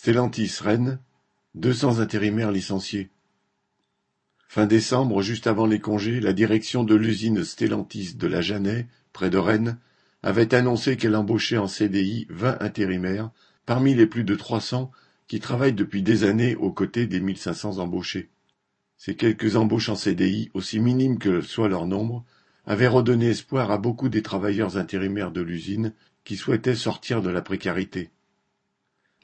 Stellantis Rennes, deux cents intérimaires licenciés. Fin décembre, juste avant les congés, la direction de l'usine Stellantis de la Jeannet, près de Rennes, avait annoncé qu'elle embauchait en CDI vingt intérimaires, parmi les plus de trois cents qui travaillent depuis des années aux côtés des mille cinq cents embauchés. Ces quelques embauches en CDI, aussi minimes que soit leur nombre, avaient redonné espoir à beaucoup des travailleurs intérimaires de l'usine qui souhaitaient sortir de la précarité.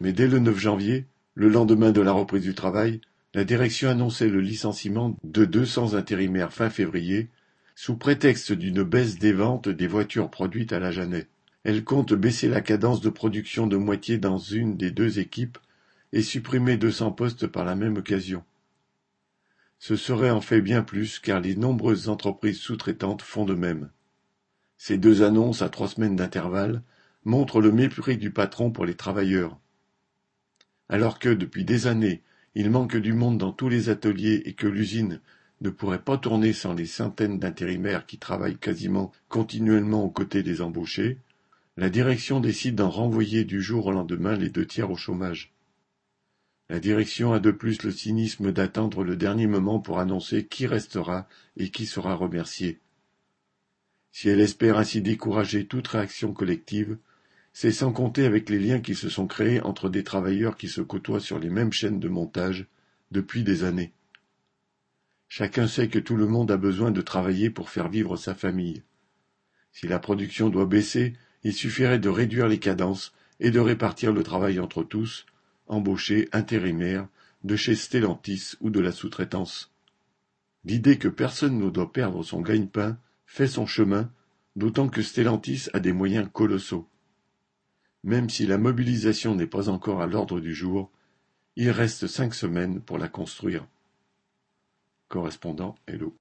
Mais dès le 9 janvier, le lendemain de la reprise du travail, la direction annonçait le licenciement de deux cents intérimaires fin février, sous prétexte d'une baisse des ventes des voitures produites à la Jeannet. Elle compte baisser la cadence de production de moitié dans une des deux équipes et supprimer deux cents postes par la même occasion. Ce serait en fait bien plus car les nombreuses entreprises sous-traitantes font de même. Ces deux annonces à trois semaines d'intervalle montrent le mépris du patron pour les travailleurs. Alors que, depuis des années, il manque du monde dans tous les ateliers et que l'usine ne pourrait pas tourner sans les centaines d'intérimaires qui travaillent quasiment continuellement aux côtés des embauchés, la direction décide d'en renvoyer du jour au lendemain les deux tiers au chômage. La direction a de plus le cynisme d'attendre le dernier moment pour annoncer qui restera et qui sera remercié. Si elle espère ainsi décourager toute réaction collective, c'est sans compter avec les liens qui se sont créés entre des travailleurs qui se côtoient sur les mêmes chaînes de montage depuis des années. Chacun sait que tout le monde a besoin de travailler pour faire vivre sa famille. Si la production doit baisser, il suffirait de réduire les cadences et de répartir le travail entre tous, embauchés, intérimaires, de chez Stellantis ou de la sous-traitance. L'idée que personne ne doit perdre son gagne-pain fait son chemin, d'autant que Stellantis a des moyens colossaux. Même si la mobilisation n'est pas encore à l'ordre du jour, il reste cinq semaines pour la construire. Correspondant Hello.